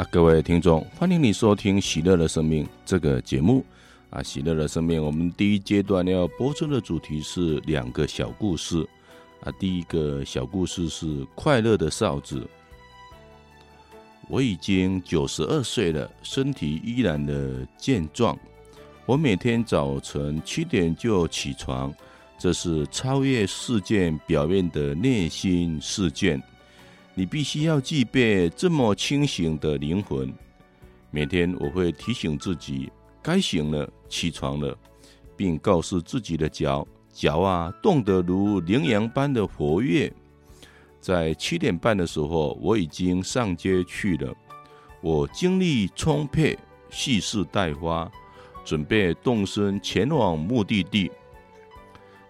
啊，各位听众，欢迎你收听《喜乐的生命》这个节目。啊，《喜乐的生命》，我们第一阶段要播出的主题是两个小故事。啊，第一个小故事是快乐的哨子。我已经九十二岁了，身体依然的健壮。我每天早晨七点就起床，这是超越事件表面的内心事件。你必须要具备这么清醒的灵魂。每天我会提醒自己，该醒了，起床了，并告诉自己的脚，脚啊，动得如羚羊般的活跃。在七点半的时候，我已经上街去了。我精力充沛，蓄势待发，准备动身前往目的地。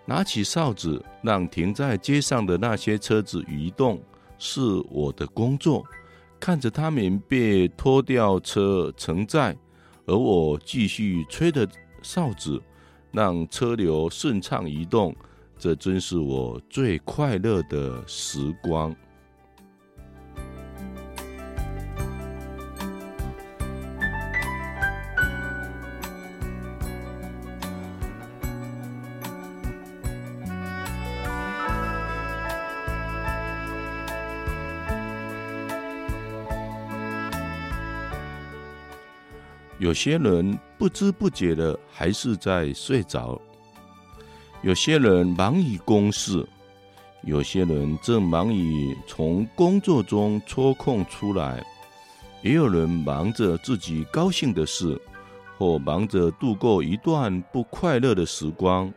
拿起哨子，让停在街上的那些车子移动。是我的工作，看着他们被拖吊车承载，而我继续吹着哨子，让车流顺畅移动。这真是我最快乐的时光。有些人不知不觉的还是在睡着，有些人忙于公事，有些人正忙于从工作中抽空出来，也有人忙着自己高兴的事，或忙着度过一段不快乐的时光。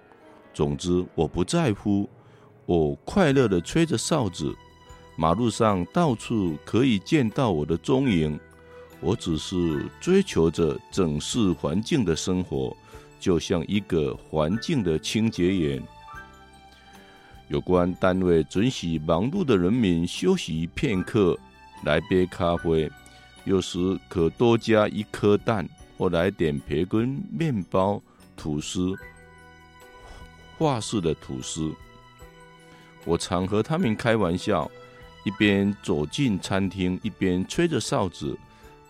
总之，我不在乎，我快乐的吹着哨子，马路上到处可以见到我的踪影。我只是追求着整饰环境的生活，就像一个环境的清洁员。有关单位准许忙碌的人民休息片刻，来杯咖啡，有时可多加一颗蛋，或来点培根、面包、吐司，法式的吐司。我常和他们开玩笑，一边走进餐厅，一边吹着哨子。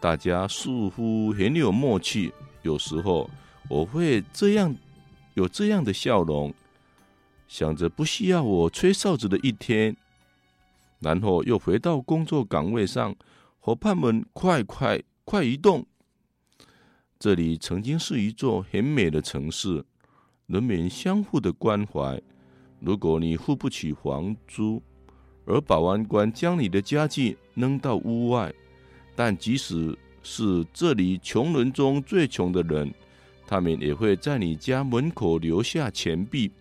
大家似乎很有默契。有时候我会这样有这样的笑容，想着不需要我吹哨子的一天，然后又回到工作岗位上。伙伴们，快快快移动！这里曾经是一座很美的城市，人们相互的关怀。如果你付不起房租，而保安官将你的家具扔到屋外。但即使是这里穷人中最穷的人，他们也会在你家门口留下钱币，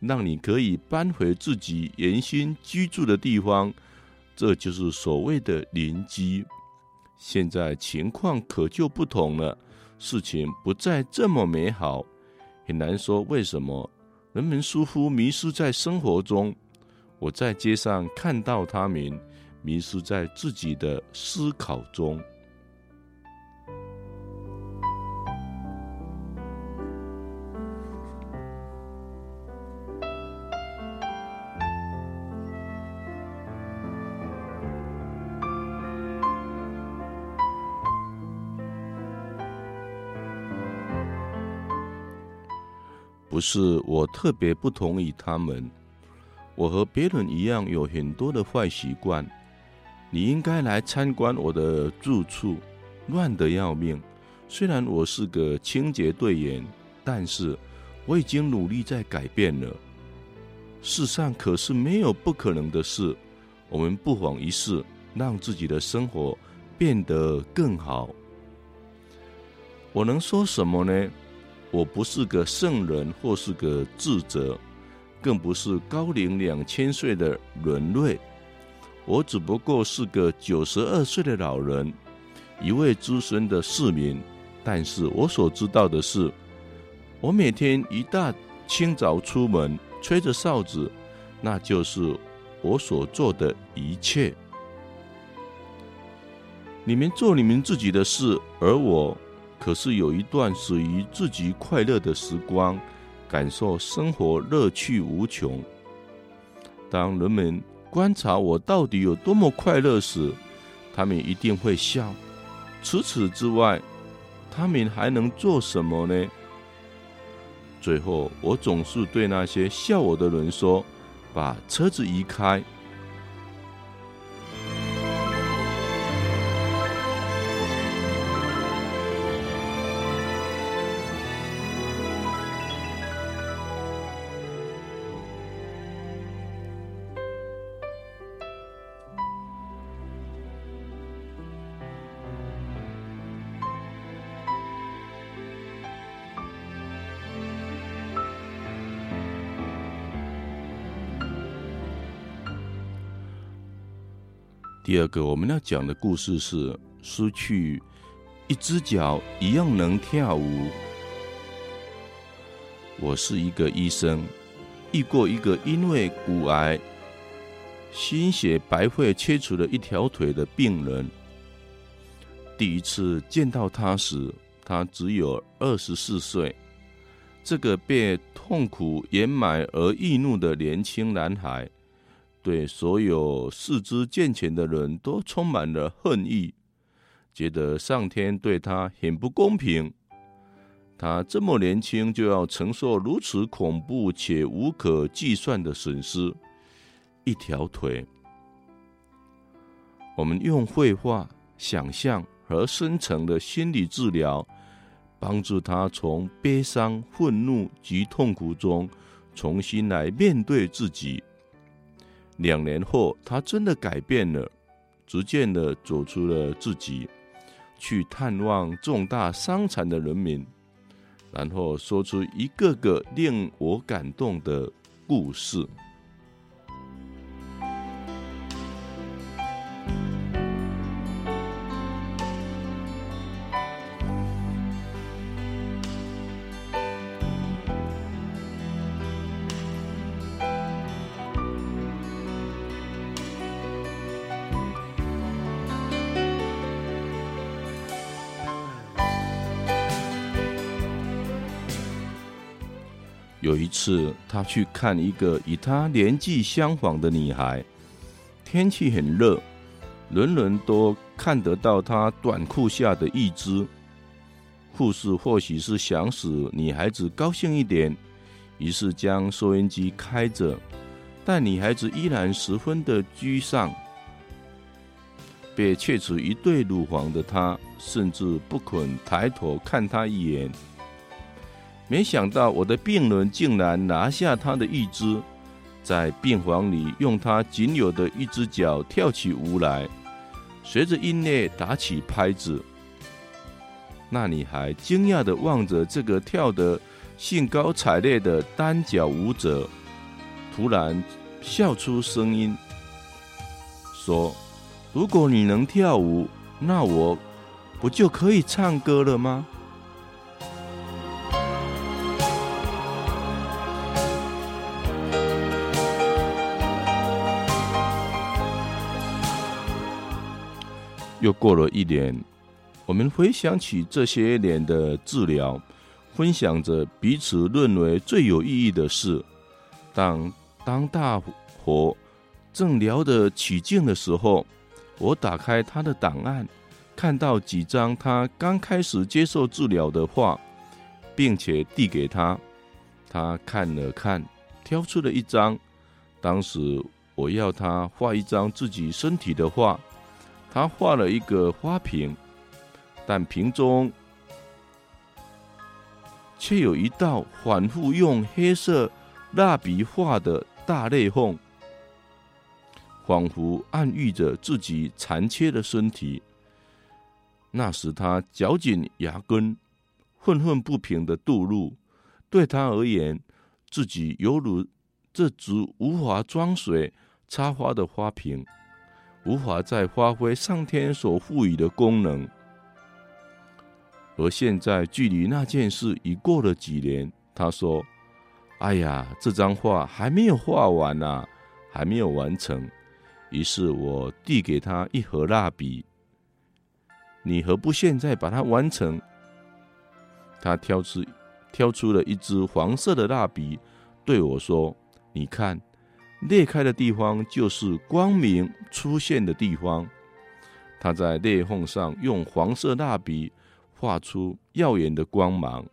让你可以搬回自己原先居住的地方。这就是所谓的邻居。现在情况可就不同了，事情不再这么美好。很难说为什么，人们似乎迷失在生活中。我在街上看到他们。迷失在自己的思考中，不是我特别不同意他们，我和别人一样有很多的坏习惯。你应该来参观我的住处，乱得要命。虽然我是个清洁队员，但是我已经努力在改变了。世上可是没有不可能的事，我们不妨一试，让自己的生活变得更好。我能说什么呢？我不是个圣人，或是个智者，更不是高龄两千岁的人类。我只不过是个九十二岁的老人，一位资深的市民。但是我所知道的是，我每天一大清早出门，吹着哨子，那就是我所做的一切。你们做你们自己的事，而我可是有一段属于自己快乐的时光，感受生活乐趣无穷。当人们观察我到底有多么快乐时，他们一定会笑。除此之外，他们还能做什么呢？最后，我总是对那些笑我的人说：“把车子移开。”二个我们要讲的故事是失去一只脚一样能跳舞。我是一个医生，遇过一个因为骨癌、心血白灰切除了一条腿的病人。第一次见到他时，他只有二十四岁。这个被痛苦掩埋而易怒的年轻男孩。对所有四肢健全的人都充满了恨意，觉得上天对他很不公平。他这么年轻就要承受如此恐怖且无可计算的损失，一条腿。我们用绘画、想象和深层的心理治疗，帮助他从悲伤、愤怒及痛苦中重新来面对自己。两年后，他真的改变了，逐渐的走出了自己，去探望重大伤残的人民，然后说出一个个令我感动的故事。是，他去看一个与他年纪相仿的女孩。天气很热，人人都看得到她短裤下的义肢。护士或许是想使女孩子高兴一点，于是将收音机开着，但女孩子依然十分的沮丧。被切除一对乳房的她，甚至不肯抬头看她一眼。没想到我的病人竟然拿下他的一只，在病房里用他仅有的一只脚跳起舞来，随着音乐打起拍子。那女孩惊讶地望着这个跳得兴高采烈的单脚舞者，突然笑出声音，说：“如果你能跳舞，那我不就可以唱歌了吗？”又过了一年，我们回想起这些年的治疗，分享着彼此认为最有意义的事。当当大伙正聊得起劲的时候，我打开他的档案，看到几张他刚开始接受治疗的画，并且递给他。他看了看，挑出了一张。当时我要他画一张自己身体的画。他画了一个花瓶，但瓶中却有一道反复用黑色蜡笔画的大裂缝，仿佛暗喻着自己残缺的身体。那时他咬紧牙根，愤愤不平地吐露。对他而言，自己犹如这只无法装水插花的花瓶。无法再发挥上天所赋予的功能，而现在距离那件事已过了几年。他说：“哎呀，这张画还没有画完呢、还没有完成。”于是我递给他一盒蜡笔，你何不现在把它完成？他挑出挑出了一支黄色的蜡笔，对我说：“你看。”裂开的地方就是光明出现的地方。他在裂缝上用黄色蜡笔画出耀眼的光芒。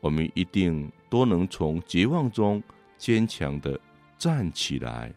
我们一定都能从绝望中坚强的站起来。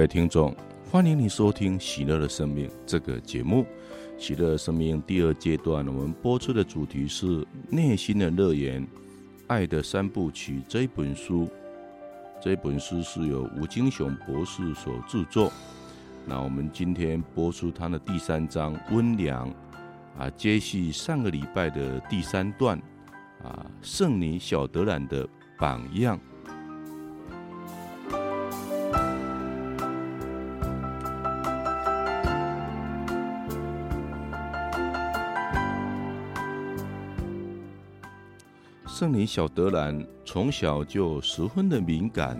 各位听众，欢迎你收听《喜乐的生命》这个节目。《喜乐的生命》第二阶段，我们播出的主题是“内心的乐园”。爱的三部曲这本书，这本书是由吴金雄博士所著作。那我们今天播出他的第三章“温良”，啊，接续上个礼拜的第三段，啊，圣女小德兰的榜样。圣女小德兰从小就十分的敏感，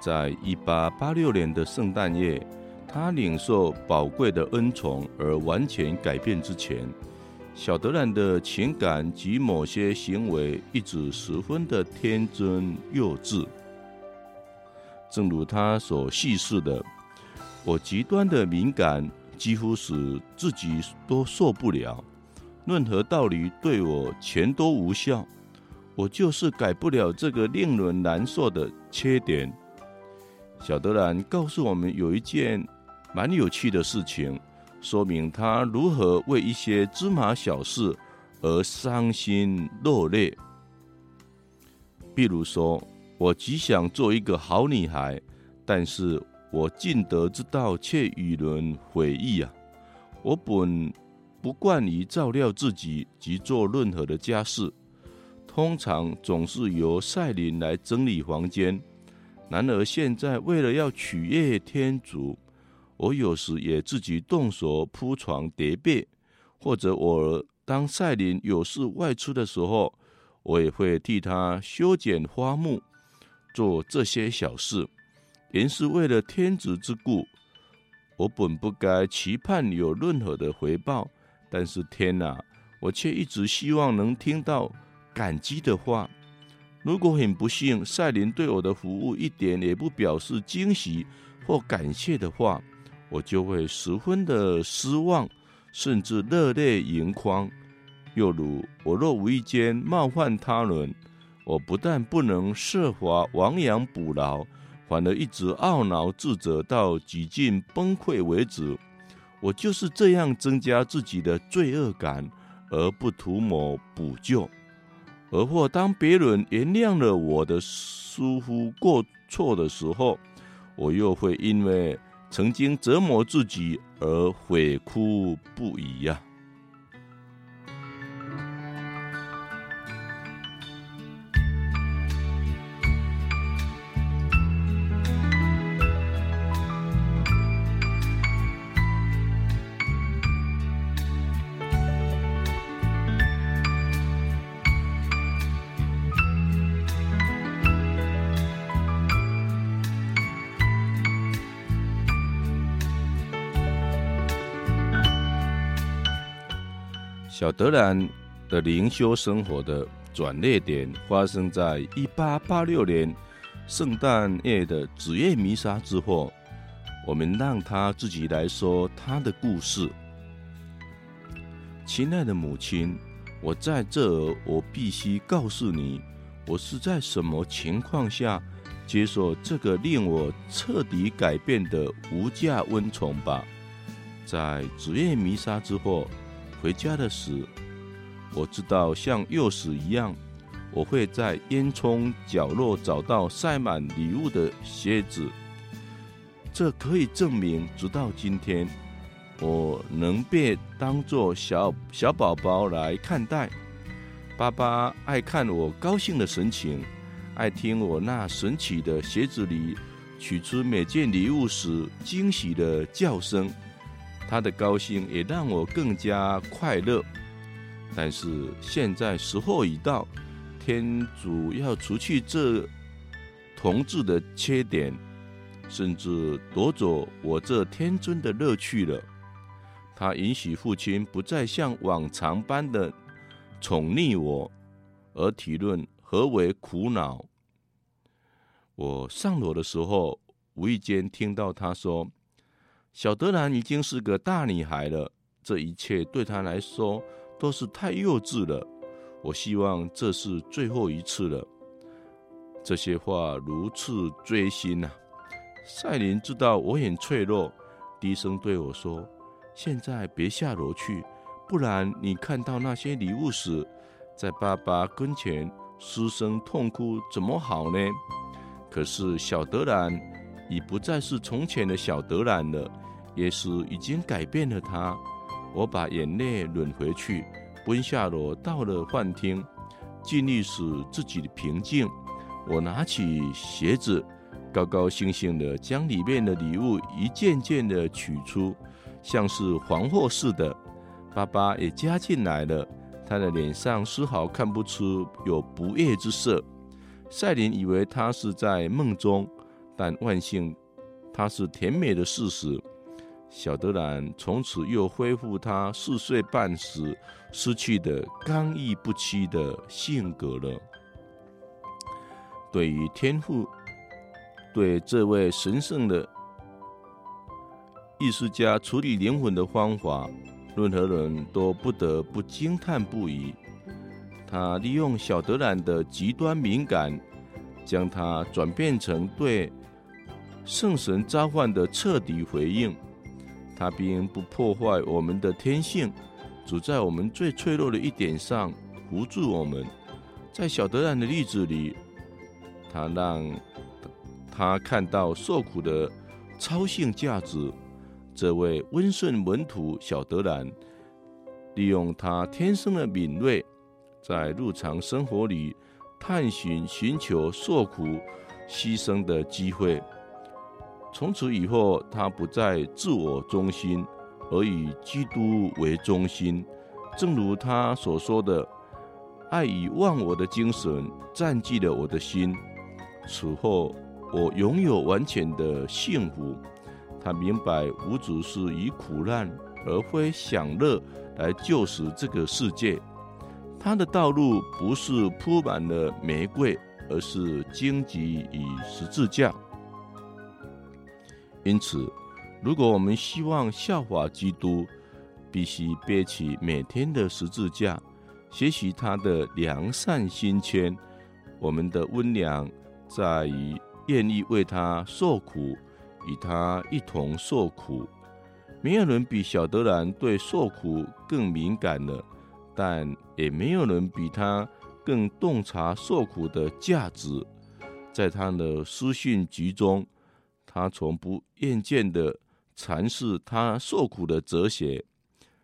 在一八八六年的圣诞夜，她领受宝贵的恩宠而完全改变之前，小德兰的情感及某些行为一直十分的天真幼稚。正如他所叙述的：“我极端的敏感，几乎使自己都受不了，任何道理对我全都无效。”我就是改不了这个令人难受的缺点。小德兰告诉我们有一件蛮有趣的事情，说明他如何为一些芝麻小事而伤心落泪。比如说，我极想做一个好女孩，但是我尽得之道却与人违逆啊！我本不惯于照料自己及做任何的家事。通常总是由赛琳来整理房间，然而现在为了要取悦天主，我有时也自己动手铺床叠被，或者我当赛琳有事外出的时候，我也会替她修剪花木，做这些小事，原是为了天主之故。我本不该期盼有任何的回报，但是天哪，我却一直希望能听到。感激的话，如果很不幸，赛琳对我的服务一点也不表示惊喜或感谢的话，我就会十分的失望，甚至热泪盈眶。又如，我若无意间冒犯他人，我不但不能设法亡羊补牢，反而一直懊恼自责到几近崩溃为止。我就是这样增加自己的罪恶感，而不图谋补救。而或当别人原谅了我的疏忽过错的时候，我又会因为曾经折磨自己而悔哭不已呀。德兰的灵修生活的转捩点发生在一八八六年圣诞夜的子夜弥撒之后。我们让他自己来说他的故事。亲爱的母亲，我在这儿，我必须告诉你，我是在什么情况下接受这个令我彻底改变的无价温宠吧。在子夜弥撒之后。回家的时，我知道像钥匙一样，我会在烟囱角落找到塞满礼物的鞋子。这可以证明，直到今天，我能被当作小小宝宝来看待。爸爸爱看我高兴的神情，爱听我那神奇的鞋子里取出每件礼物时惊喜的叫声。他的高兴也让我更加快乐，但是现在时候已到，天主要除去这同志的缺点，甚至夺走我这天尊的乐趣了。他允许父亲不再像往常般的宠溺我，而体论何为苦恼。我上楼的时候，无意间听到他说。小德兰已经是个大女孩了，这一切对她来说都是太幼稚了。我希望这是最后一次了。这些话如刺锥心呐、赛琳知道我很脆弱，低声对我说：“现在别下楼去，不然你看到那些礼物时，在爸爸跟前失声痛哭，怎么好呢？”可是小德兰已不再是从前的小德兰了，耶稣已经改变了他。我把眼泪忍回去，奔下楼，到了饭厅，尽力使自己的平静。我拿起鞋子，高高兴兴地将里面的礼物一件件地取出，像是黄货似的。爸爸也加进来了，他的脸上丝毫看不出有不悦之色。赛琳以为他是在梦中，但万幸，他是甜美的事实。小德兰从此又恢复他四岁半时失去的刚毅不屈的性格了。对于天赋对这位神圣的艺术家处理灵魂的方法，任何人都不得不惊叹不已。他利用小德兰的极端敏感，将他转变成对圣神召唤的彻底回应。他并不破坏我们的天性，只在我们最脆弱的一点上扶助我们。在小德兰的例子里，他让他看到受苦的超性价值。这位温顺门徒小德兰，利用他天生的敏锐，在日常生活里探寻、寻求受苦、牺牲的机会。从此以后，他不再自我中心，而以基督为中心。正如他所说的：“爱以忘我的精神占据了我的心。此后，我拥有完全的幸福。”他明白，无主是以苦难而非享乐来救赎这个世界。他的道路不是铺满了玫瑰，而是荆棘与十字架。因此，如果我们希望效法基督，必须背起每天的十字架，学习他的良善心谦。我们的温良在于愿意为他受苦，与他一同受苦。没有人比小德兰对受苦更敏感了，但也没有人比他更洞察受苦的价值。在他的书信集中。他从不厌倦的阐释他受苦的哲学。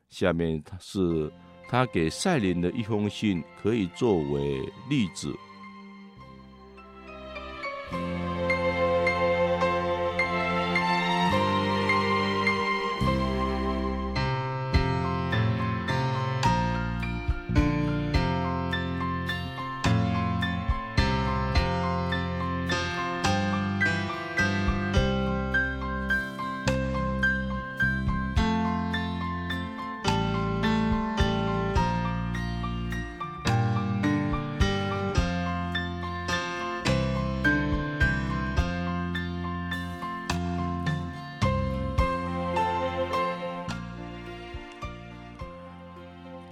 下面是他给赛琳的一封信，可以作为例子。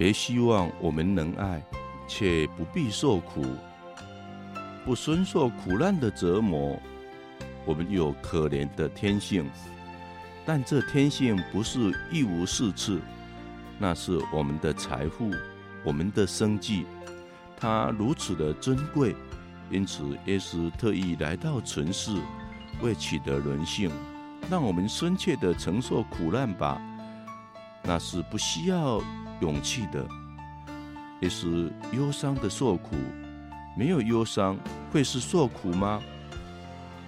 别希望我们能爱，却不必受苦，不深受苦难的折磨。我们有可怜的天性，但这天性不是一无是处，那是我们的财富，我们的生计。它如此的珍贵，因此耶稣特意来到尘世，为取得人性，让我们深切的承受苦难吧。那是不需要。勇气的，也是忧伤的受苦。没有忧伤，会是受苦吗？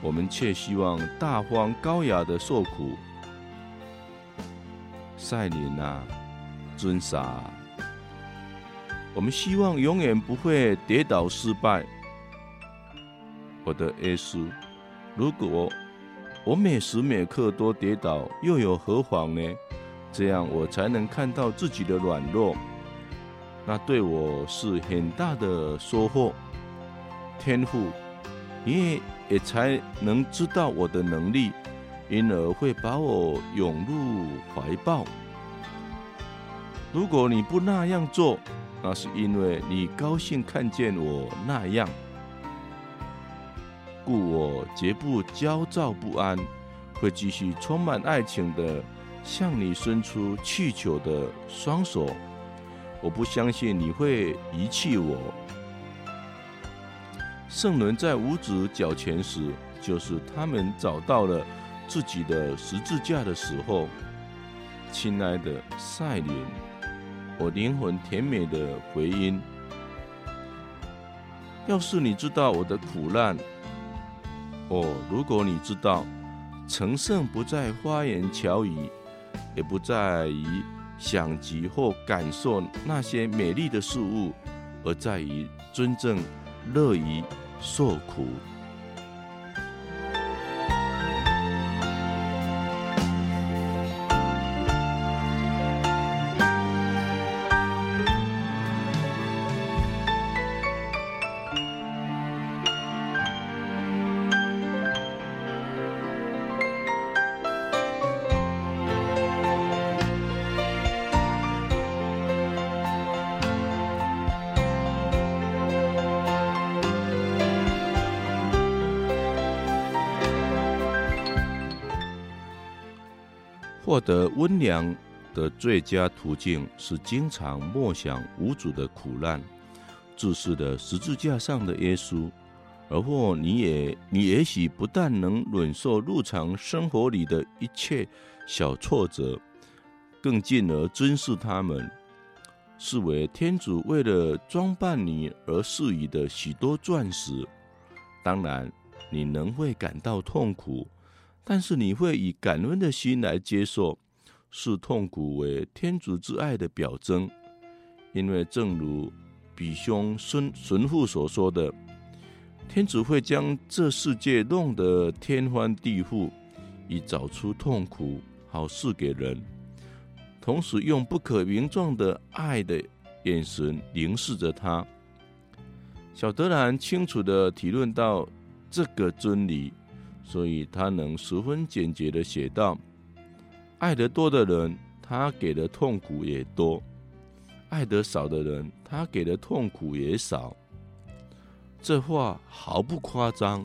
我们却希望大方高雅的受苦。赛琳啊，尊傻，我们希望永远不会跌倒失败。我的耶稣，如果我每时每刻都跌倒，又有何妨呢？这样我才能看到自己的软弱，那对我是很大的收获。天赋，你也，也才能知道我的能力，因而会把我拥入怀抱。如果你不那样做，那是因为你高兴看见我那样，故我绝不焦躁不安。会继续充满爱情的向你伸出祈求的双手。我不相信你会遗弃我。圣轮在五子脚前时，就是他们找到了自己的十字架的时候。亲爱的赛琳，我灵魂甜美的回音。要是你知道我的苦难，哦，如果你知道，成圣不在花言巧语，也不在于想及或感受那些美丽的事物，而在于真正乐于受苦。良的最佳途径是经常默想无主的苦难，注视的十字架上的耶稣，而或你也你也许不但能忍受日常生活里的一切小挫折，更进而珍视他们，视为天主为了装扮你而赐予的许多钻石。当然，你仍会感到痛苦。但是你会以感恩的心来接受，视痛苦为天主之爱的表征，因为正如比兄孙神父所说的，天主会将这世界弄得天翻地覆，以找出痛苦，好赐给人，同时用不可名状的爱的眼神凝视着他。小德兰清楚地体认到这个真理。所以他能十分简洁地写道：“爱得多的人，他给的痛苦也多；爱得少的人，他给的痛苦也少。”这话毫不夸张。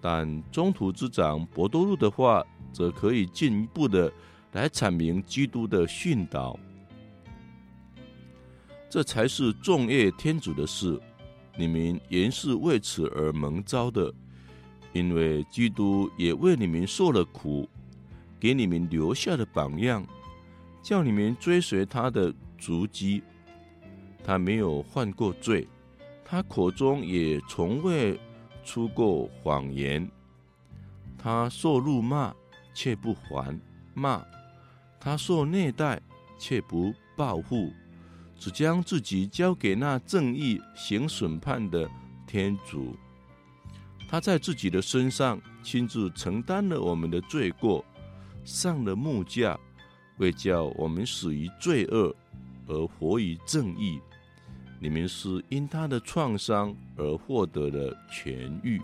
但中途之长伯多禄的话，则可以进一步的来阐明基督的训导。这才是众业天主的事，你们原是为此而蒙招的。因为基督也为你们受了苦，给你们留下的榜样，叫你们追随他的足迹。他没有犯过罪，他口中也从未出过谎言。他受辱骂，却不还骂；他受虐待，却不报复，只将自己交给那正义行审判的天主。他在自己的身上亲自承担了我们的罪过，上了木架，为叫我们死于罪恶而活于正义。你们是因他的创伤而获得了痊愈。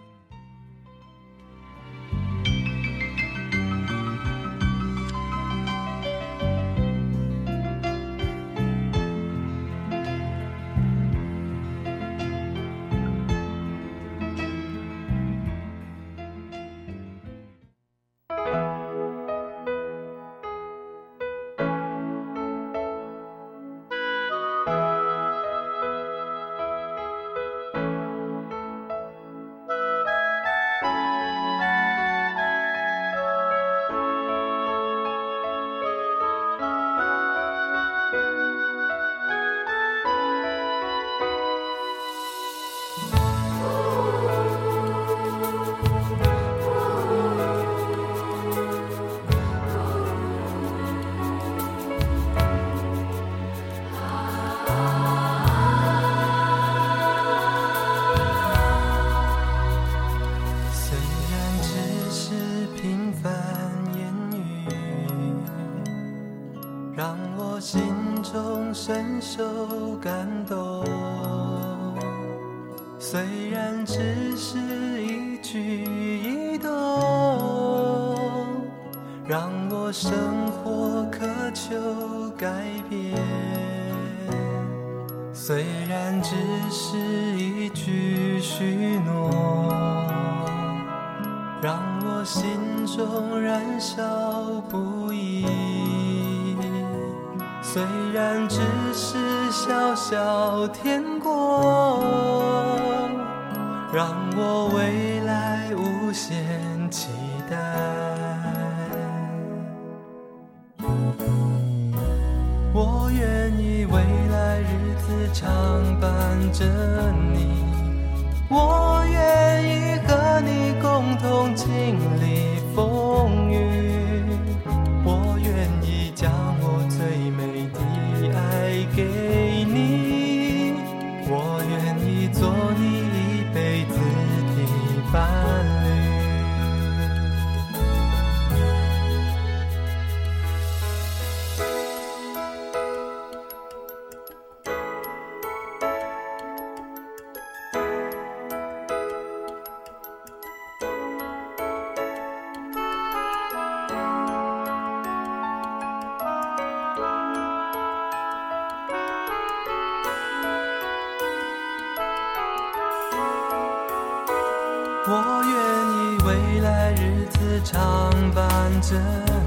着。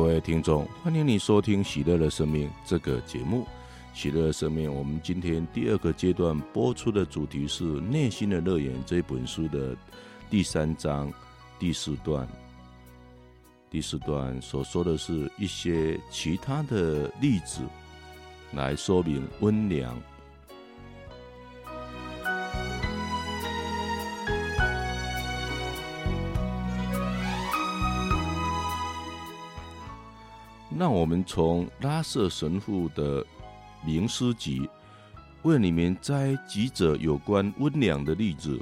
各位听众，欢迎你收听《喜乐的生命》这个节目。《喜乐的生命》，我们今天第二个阶段播出的主题是《内心的乐园》这本书的第三章第四段。第四段所说的是一些其他的例子，来说明温良。让我们从拉瑟神父的名诗集为你们摘几则有关温良的例子。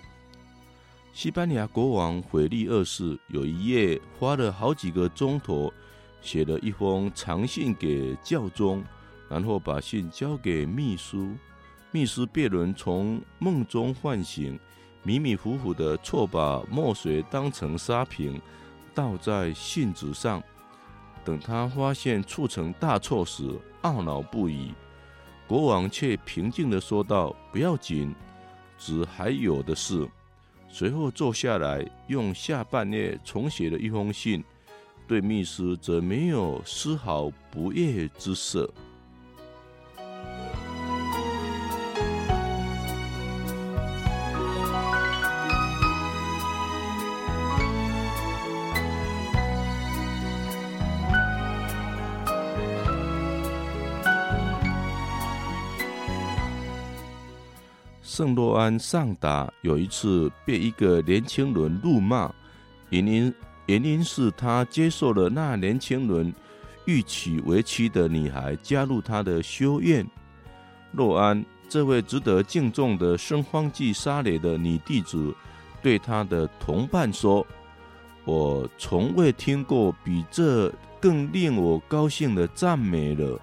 西班牙国王腓力二世有一夜花了好几个钟头，写了一封长信给教宗，然后把信交给秘书。秘书别伦从梦中唤醒，迷迷糊糊的错把墨水当成沙瓶，倒在信纸上。等他发现促成大错时，懊恼不已。国王却平静地说道：“不要紧，纸还有的是。”随后坐下来，用下半夜重写了一封信，对密斯则没有丝毫不悦之色。圣洛安上达有一次被一个年轻人怒骂，原因原因是他接受了那年轻人欲娶为妻的女孩加入他的修院。洛安这位值得敬重的圣方济沙雷的女弟子，对他的同伴说：“我从未听过比这更令我高兴的赞美了。”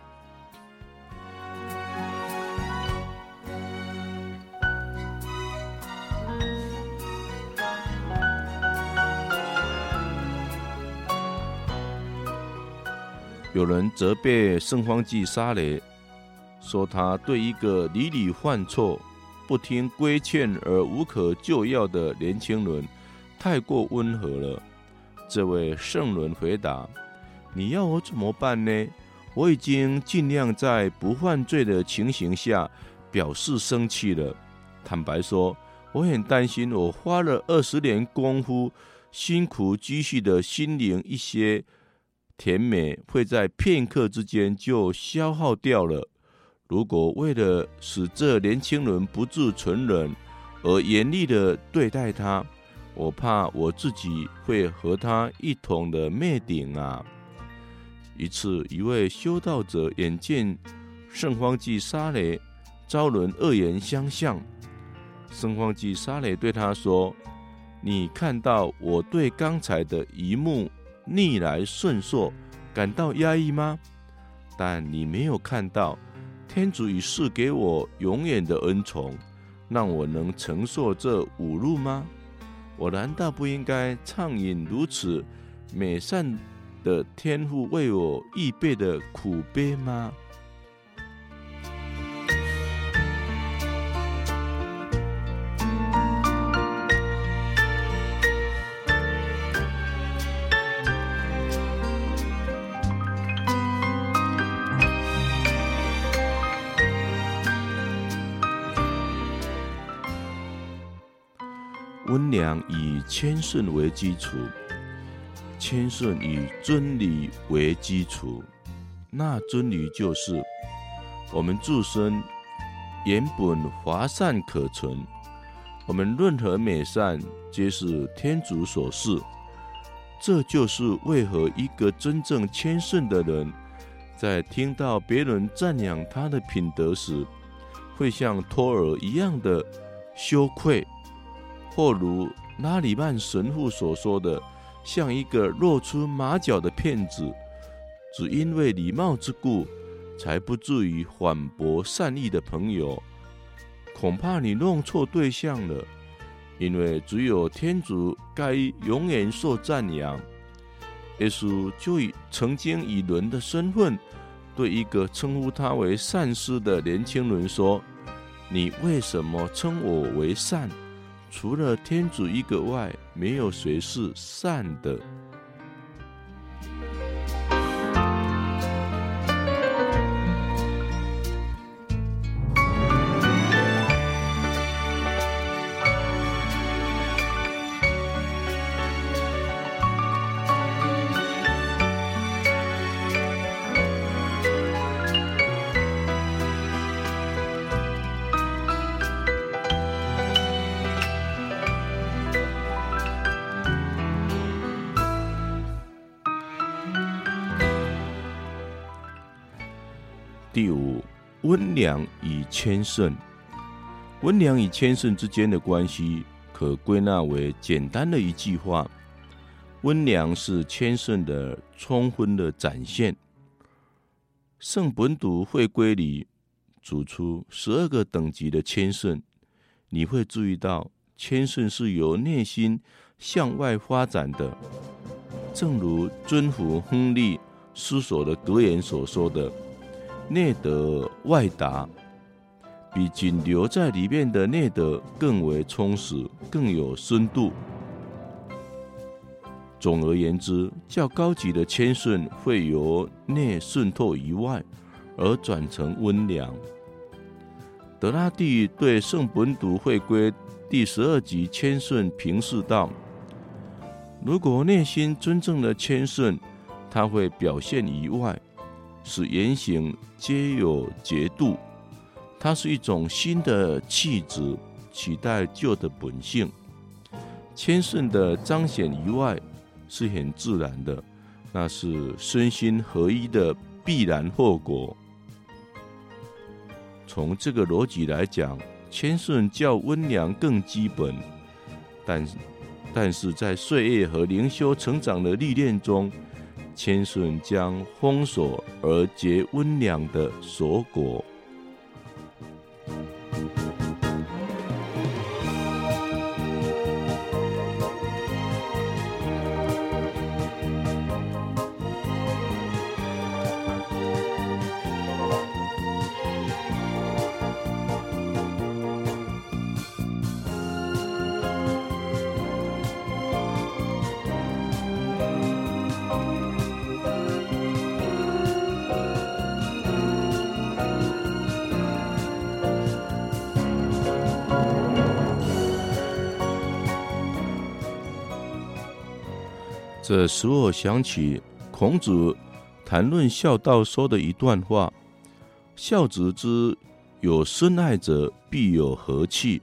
有人责备圣方济沙雷，说他对一个屡屡犯错、不听规劝而无可救药的年轻人太过温和了。这位圣人回答：“你要我怎么办呢？我已经尽量在不犯罪的情形下表示生气了。坦白说，我很担心我花了二十年功夫、辛苦积蓄的心灵一些。”甜美会在片刻之间就消耗掉了。如果为了使这年轻人不自存忍而严厉的对待他，我怕我自己会和他一同的灭顶啊！一次，一位修道者眼见圣方济沙雷遭人恶言相向，圣方济沙雷对他说：“你看到我对刚才的一幕？”逆来顺受，感到压抑吗？但你没有看到，天主已赐给我永远的恩宠，让我能承受这五路吗？我难道不应该畅饮如此美善的天父为我预备的苦杯吗？以谦逊为基础，谦逊以真理为基础。那真理就是，我们自身原本华善可存，我们任何美善皆是天主所赐。这就是为何一个真正谦逊的人，在听到别人赞扬他的品德时，会像托儿一样的羞愧。或如拉里曼神父所说的，像一个露出马脚的骗子，只因为礼貌之故，才不至于反驳善意的朋友。恐怕你弄错对象了，因为只有天主该永远受赞扬。耶稣就以曾经以人的身份，对一个称呼他为善师的年轻人说：“你为什么称我为善？”除了天主一个外，没有谁是善的。良与谦顺。温良与谦顺之间的关系，可归纳为简单的一句话：温良是谦顺的充分的展现。圣本笃会规里指出十二个等级的谦顺，你会注意到，谦顺是由内心向外发展的。正如尊父亨利思索的格言所说的。内德外达，比仅留在里面的内德更为充实、更有深度。总而言之，较高级的谦逊会由内渗透于外，而转成温良。德拉蒂对圣本笃会规第十二集谦逊评释道：如果内心真正的谦逊，他会表现于外，使言行皆有节度。它是一种新的气质，取代旧的本性。谦逊的彰显于外。是很自然的，那是身心合一的必然后果。从这个逻辑来讲，谦逊较温良更基本，但但是在岁月和灵修成长的历练中，谦逊将丰硕而结温良的锁果。这使我想起孔子谈论孝道说的一段话：“孝子之有深爱者，必有和气；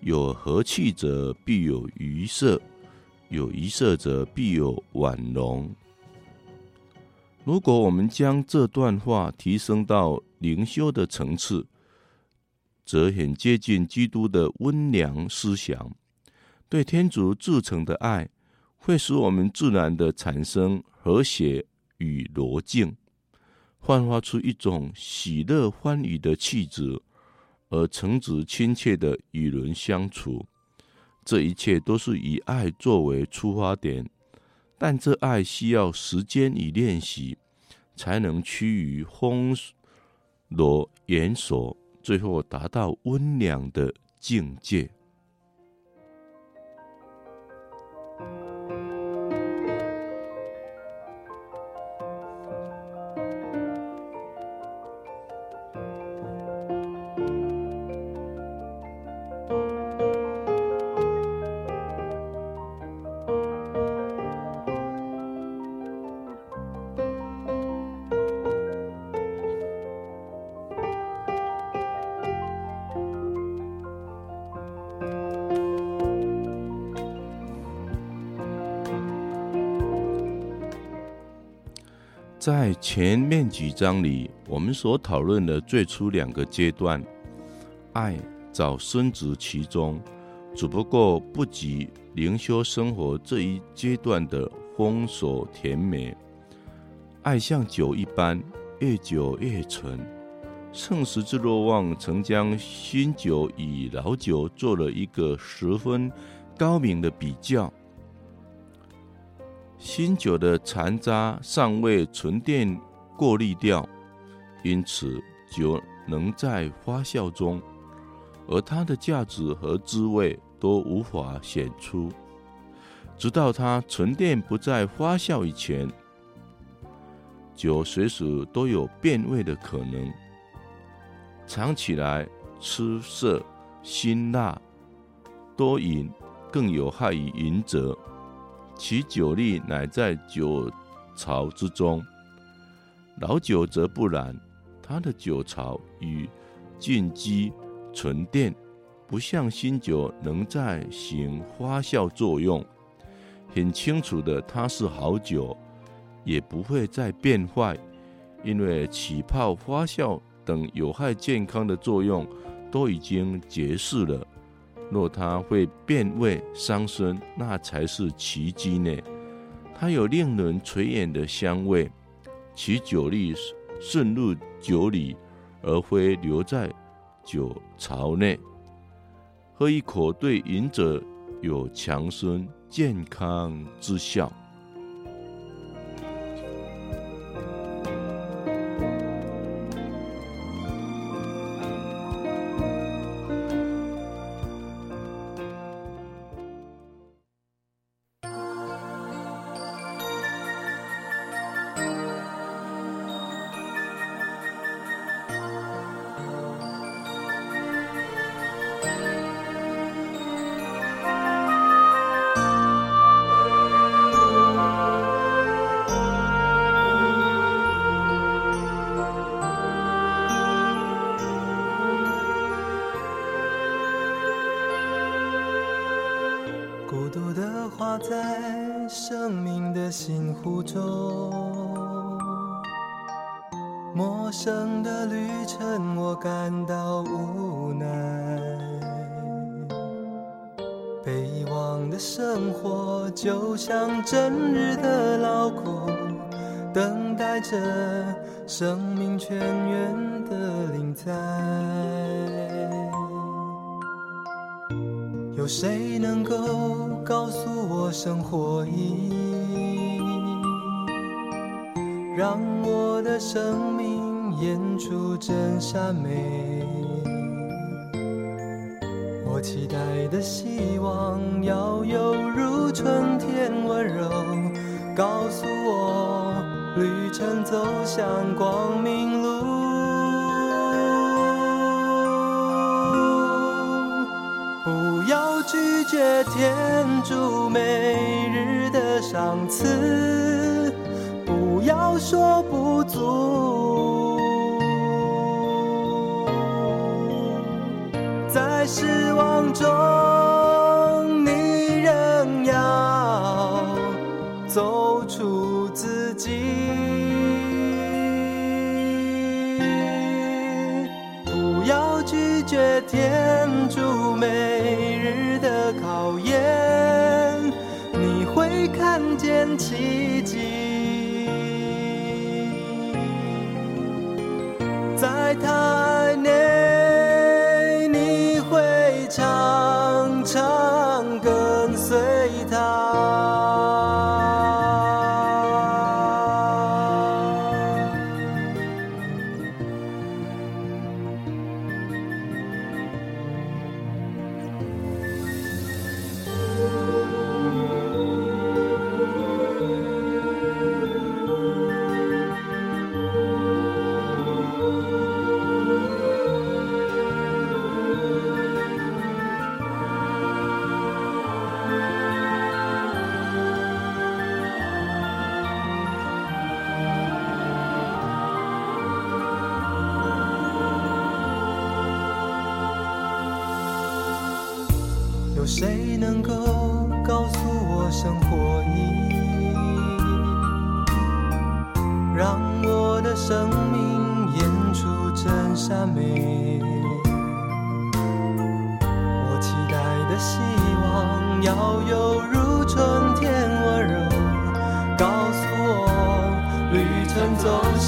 有和气者，必有愉色；有愉色者，必有婉容。”如果我们将这段话提升到灵修的层次，则很接近基督的温良思想，对天主至诚的爱。会使我们自然地产生和谐与逻辑，焕发出一种喜乐欢愉的气质，而诚挚亲切地与人相处。这一切都是以爱作为出发点，但这爱需要时间与练习，才能趋于丰罗严肃，最后达到温良的境界。前面几章里，我们所讨论的最初两个阶段，爱早深植其中，只不过不及灵修生活这一阶段的丰硕甜美。爱像酒一般，越久越醇。圣十字若望曾将新酒与老酒做了一个十分高明的比较。新酒的残渣尚未沉淀过滤掉，因此酒能在发酵中，而它的价值和滋味都无法显出，直到它沉淀不再发酵以前。酒随时都有变味的可能，尝起来吃涩、辛辣、多饮，更有害于饮者。其酒力乃在酒槽之中，老酒则不然，它的酒槽与浸基沉淀，不像新酒能再行发酵作用。很清楚的，它是好酒，也不会再变坏，因为起泡、发酵等有害健康的作用都已经结束了。若它会变味伤身，那才是奇迹呢。它有令人垂涎的香味，其酒力渗入酒里，而非留在酒槽内。喝一口对饮者有强身健康之效。在生命的星湖中，陌生的旅程我感到无奈，被遗忘的生活就像整日的劳苦，等待着生命泉源的临在。有谁能够告诉我生活意义，让我的生命演出真善美？我期待的希望要犹如春天温柔，告诉我旅程走向光明路。拒绝天主每日的赏赐，不要说不足，在失望中，你仍要走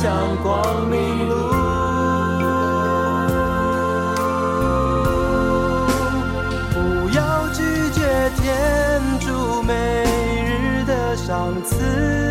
像光明路。不要拒绝天主每日的赏赐。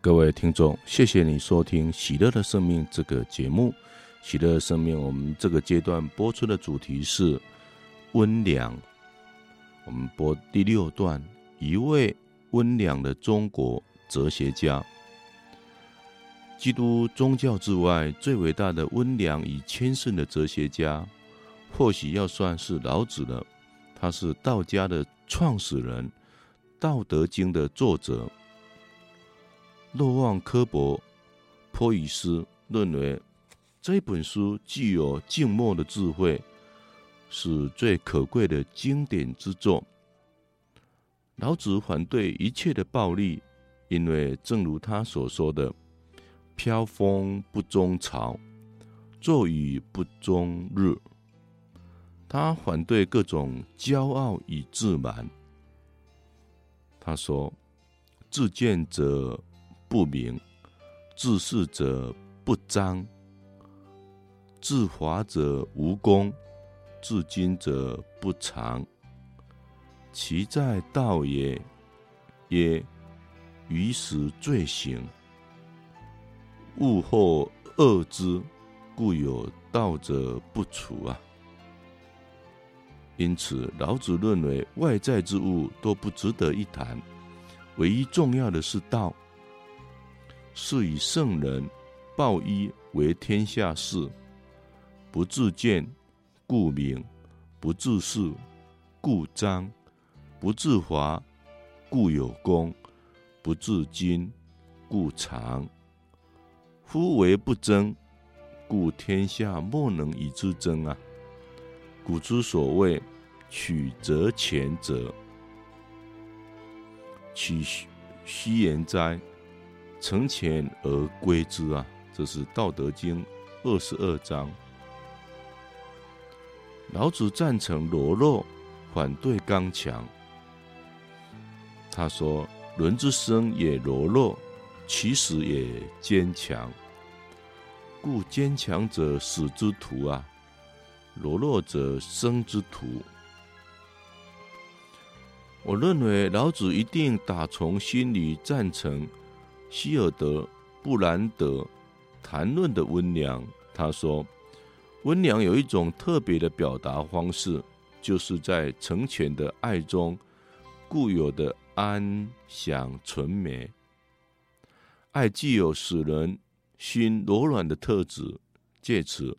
各位听众，谢谢你收听《喜乐的生命》这个节目。喜乐生命，我们这个阶段播出的主题是温良。我们播第六段，一位温良的中国哲学家。基督宗教之外最伟大的温良与谦逊的哲学家，或许要算是老子了。他是道家的创始人，《道德经》的作者。诺旺·科伯·波伊斯认为，这本书具有静默的智慧，是最可贵的经典之作。老子反对一切的暴力，因为正如他所说的。飘风不终朝，骤雨不终日。他反对各种骄傲与自满。他说：“自见者不明，自是者不彰，自华者无功，自矜者不长。其在道也，曰：于时罪行。”物或恶之，故有道者不处啊。因此，老子认为外在之物都不值得一谈，唯一重要的是道。是以圣人抱一为天下事，不自见，故明；不自是，故彰；不自伐，故有功；不自矜，故长。夫唯不争，故天下莫能与之争啊！古之所谓“曲则全者，取虚言哉？诚潜而归之啊！”这是《道德经》二十二章。老子赞成柔弱，反对刚强。他说：“人之生也柔弱，其死也坚强。”故坚强者死之徒啊，柔弱者生之徒。我认为老子一定打从心里赞成希尔德布兰德谈论的温良。他说，温良有一种特别的表达方式，就是在成全的爱中固有的安详纯美。爱具有使人心柔软的特质，借此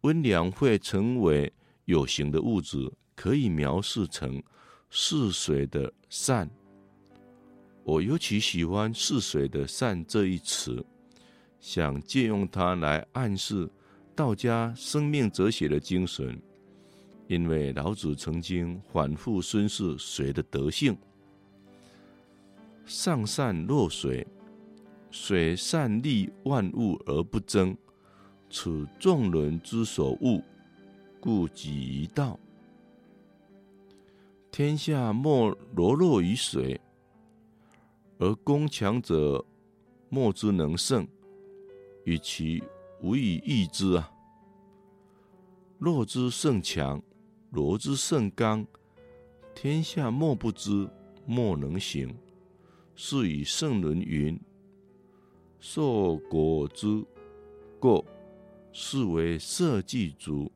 温良会成为有形的物质，可以描述成似水的善。我尤其喜欢“似水的善”这一词，想借用它来暗示道家生命哲学的精神，因为老子曾经反复宣示水的德性：上善若水。水善利万物而不争，此众人之所恶，故几于道。天下莫柔弱于水，而攻强者莫之能胜，与其无以易之啊！弱之胜强，柔之胜刚，天下莫不知，莫能行。是以圣人云。硕果之过，是为社稷主；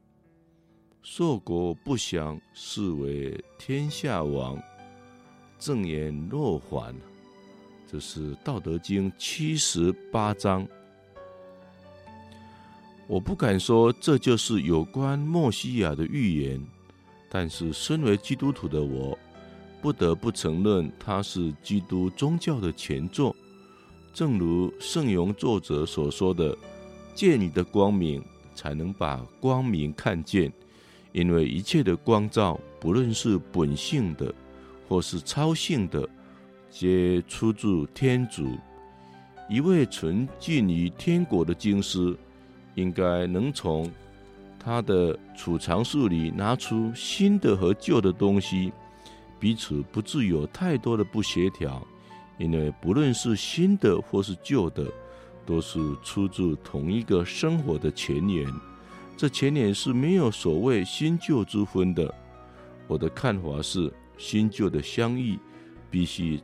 硕果不详，是为天下王。正言若反，这是《道德经》七十八章。我不敢说这就是有关默西亚的预言，但是身为基督徒的我，不得不承认它是基督宗教的前作。正如圣咏作者所说的：“借你的光明，才能把光明看见。因为一切的光照，不论是本性的，或是超性的，皆出自天主。一位纯净于天国的经师，应该能从他的储藏室里拿出新的和旧的东西，彼此不致有太多的不协调。”因为不论是新的或是旧的，都是出自同一个生活的泉源。这前年是没有所谓新旧之分的。我的看法是，新旧的相遇必须